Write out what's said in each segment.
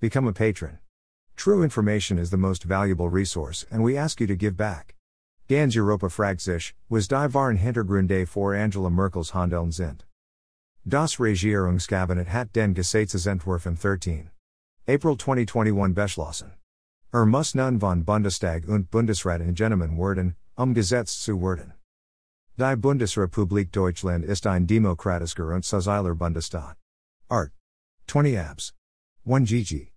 Become a patron. True information is the most valuable resource, and we ask you to give back. Ganz Europa fragt sich, was die wahren Hintergründe vor Angela Merkels Handeln sind. Das Regierungskabinett hat den Gesetzesentwurf im 13. April 2021 beschlossen. Er muss nun von Bundestag und Bundesrat in Genommen werden, um Gesetz zu werden. Die Bundesrepublik Deutschland ist ein demokratischer und sozialer Bundesstaat. Art. 20 abs. 1 GG.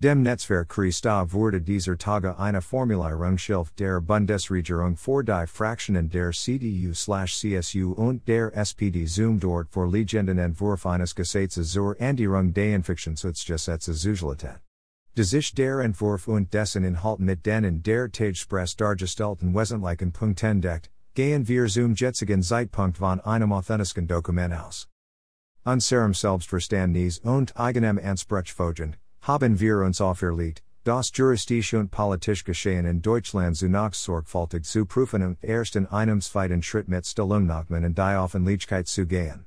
Dem Netzwerk KRiStA wurde dieser Tage eine Formulierungshilfe der Bundesregierung vor die Fraktionen der CDU-CSU und der SPD zum dort vorliegenden Entwurf eines Gesetzes zur Änderung des Infektionsschutzgesetzes Zugeltet. Sich der Entwurf und dessen Inhalt mit den in der Tagespresse dargestellten wesentlichen Punkten deckt, gehen wir zum jetzigen Zeitpunkt von einem authentischen Dokument aus. Unserem Selbstverständnis und eigenem Anspruchsfogen, haben wir uns auferlegt, das Justiz und politisch Geschehen in Deutschland zunächst sorgfältig zu prüfen und erst in einem zweiten Schritt mit Stellungnahmen in die Offenlichkeit zu gehen.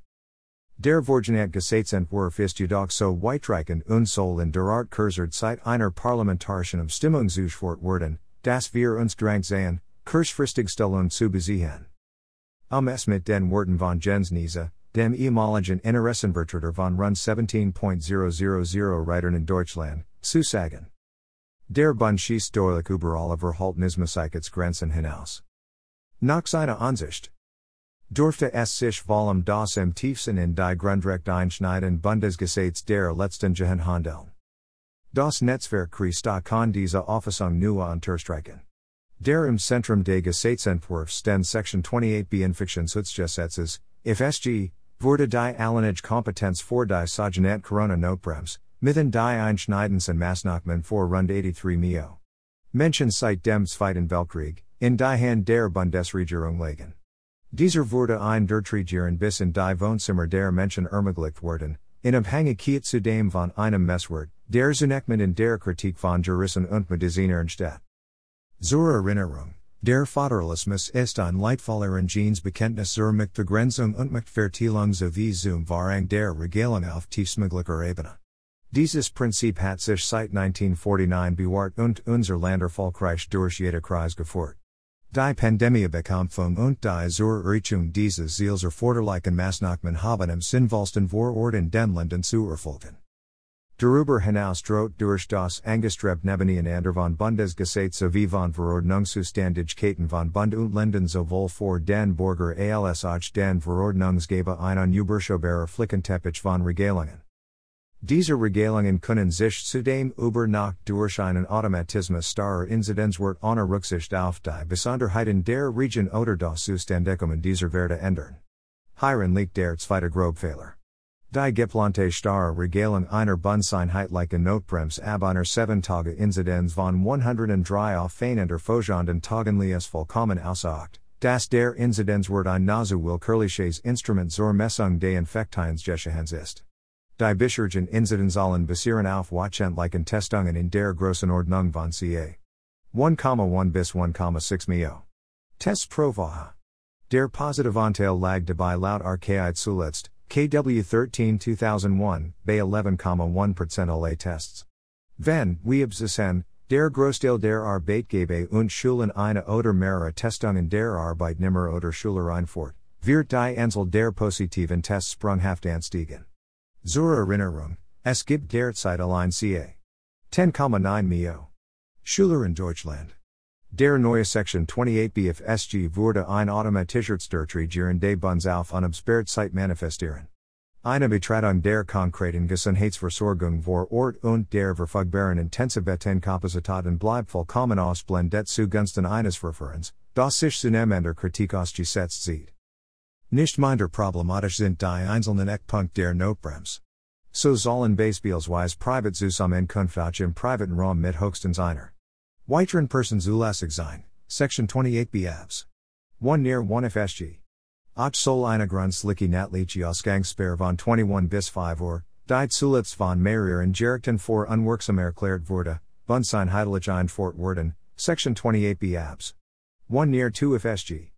Der Vorgenannte Gesetzentwurf ist jedoch so weitreichend und soll in der Art kurzert Zeit einer parlamentarischen Abstimmung zugeführt werden, dass wir uns drängt sehen, kurzfristig Stellung zu beziehen. Um es mit den Worten von Jens Gnisa, dem ehemaligen Interessenvertreter von Rund 17.000 Reitern in Deutschland, zu sagen. Der Bund schießt deutlich über alle Verhaltensmäßigkeitsgrenzen hinaus. Nach seiner Ansicht durfte es sich vor allem das im tiefsten in die Grundrecht einschneiden Bundesgesetz der letzten Jahren handeln. Das Netzwerk KRiStA diese Auffassung nur unterstreichen. Der im Zentrum des Gesetzentwurfs stehen Section 28b Infektionsschutzgesetzes, IfSG, wurde die Alleinige Kompetenz vor die Sogenannte Corona Notbremse, mithin die Einschneidendsten Maßnahmen vor rund 83 Mio. Menschen seit dem Zweiten Weltkrieg, in die Hand der Bundesregierung legen. Dieser wurde ein Durchregieren bis in die Wohnzimmer der Menschen ermöglicht worden, in Abhängigkeit zu dem von einem Messwort, der Zunehmend in der Kritik von Juristen und Medizinern steht. Zur Erinnerung, der Föderalismus ist ein leitvoller Bekenntnis zur Machtbegrenzung und Machtverteilung sowie zum Wahrung der Regelung auf tiefstmöglicher Ebene. Dieses Prinzip hat sich seit 1949 bewahrt und unser Land erfolgreich durch jede Kreis geführt. Die Pandemiebekämpfung und die zur Erreichung dieses Ziels erforderlichen Maßnahmen haben im sinnvollsten Vorort in den Ländern zu erfolgen. Darüber hinaus droht durch das Angestrebte Nebeneinandervan von Bundesgesetz sowie von Verordnungszustandigkeiten von Bund und Ländern sowohl vor den Bürger als auch den Verordnungsgeber ein unüberschaubare Flickenteppich von Regelungen. Diese Regelungen können sich zudem über Nacht durch einen Automatismus starrer Inzidenzwert ohne Rücksicht auf die Besonderheiten der Region oder das Zuständigkeiten dieser Werte ändern. Hierin liegt der zweite Grobfehler. Die geplante starre Regelung einer Bundeseinheitlichen Notbremse ab einer 7 Tage Inzidenz von 103 auf fehlender Folgenden Tagen lies vollkommen außer dass der Inzidenzwert ein nazu willkürliches Instrument zur Messung des Infektionsgeschehens ist. Die bisherigen Inzidenzahlen basieren auf wachentlichen Testungen in der Größenordnung von ca. 1,1 bis 1,6 Mio. Tests pro Woche. Der Positivanteil lag dabei laut RKI zuletzt, KW 13 2001, bei 11,1% alle Tests. Wenn, wie obsesen, der Großteil der Arbeitgeber und Schulen eine oder mehrere Testungen der Arbeitnehmer oder Schüler einfort, wird die Anzahl der positiven Tests sprunghaft anstiegen. Zur Erinnerung, es gibt derzeit allein ca. 10,9 Mio. Schüler in Deutschland. Der neue Section 28 BFSG wurde ein automatisiertes Durchregieren des Bundes auf unabsperrt Zeit manifestieren. Eine Betratung der konkreten Gesundheitsversorgung vor Ort und der verfügbaren Intensivbetenkapazitaten bleibt vollkommen ausblendet zugunsten eines Verfahrens, das sich zueinander Kritik ausgesetzt sieht. Nicht minder problematisch sind die einzelnen Eckpunkte der Notbremse. So sollen beispielsweise Privatzusammenkunft im privaten Raum mit höchstens einer Weiteren Personenzulässig sein, Section 28b Abs. 1 near 1 IfSG. Auch soll eine grundsätzliche Ausgangssperre von 21 bis 5 Uhr, die zuletzt von mehreren Gerichten vor unwirksam erklärt wurde, ein Fort worden, Section 28b Abs. 1 near 2 IfSG.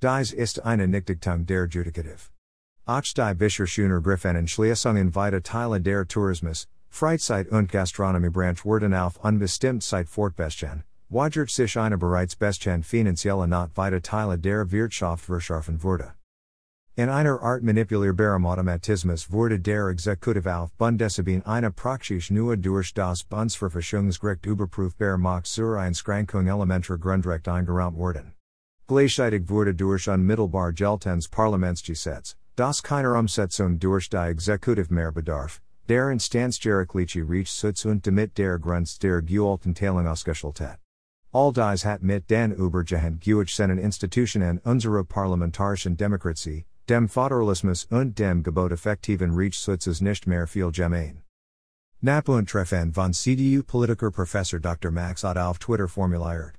Dies ist eine Nichtigtung der Judikative. Auch die Bisher Schöner Griffenen Schließungen weiter Teile der Tourismus, Freizeit und Gastronomie Branch werden auf unbestimmt Zeit fortbestehen, wajert sich eine bereits bestehen finanzielle not weite Teile der Wirtschaft verschaffen wurde. In einer Art manipulierbarem Automatismus wurde der Exekutiv auf Bundesebene eine praxis neue durch das Bundesverfassungsgericht überprüfbar macht zur Einschränkung elementarer Grundrechte eingeräumt worden. Gleichzeitig wurde durch unmittelbar geltendes Parlamentsgesetz, das keiner Umsetzung durch die Exekutiv mehr bedarf, der Instanzgerichtliche Rechtschutz und damit der Grunz der Geurteilung ausgeschaltet. All dies hat mit den Übergehend Geutschenen Institutionen unserer parlamentarischen Demokratie, dem Föderalismus und dem Gebot effektiven Rechtsschutzes nicht mehr viel gemein. Nap und Treffen von CDU Politiker Professor Dr. Max Otte auf Twitter formuliert.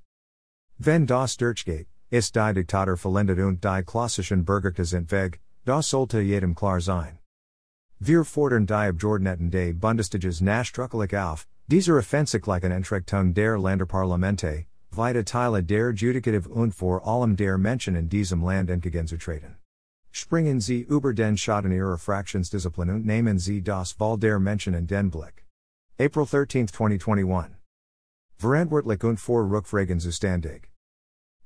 Wenn das Durchgeht, ist die Diktator verlendet und die klassischen Bürgerkte sind weg, das sollte jedem klar sein. Wir fordern die Abgeordneten des Bundestages nachdrücklich auf, dieser Offensichtlichen Entrechtung der Länderparlamente, weite Teile der Judikative und vor allem der Menschen in diesem Land entgegenzutreten. Springen Sie über den Schaden Ihrer Fraktionsdisziplin und nehmen Sie das Wahl der Menschen in den Blick. April 13, 2021. Verantwortlich und vor Rückfragen zuständig.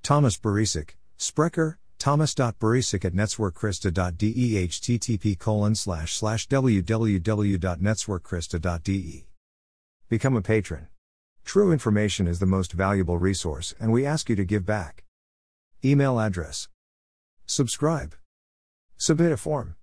Thomas Barisik, Sprecher, thomas.barisik at netzwerkchrista.de http colon slash slash www.netzwerkchrista.de. Become a patron. True information is the most valuable resource and we ask you to give back. Email address. Subscribe. Submit a form.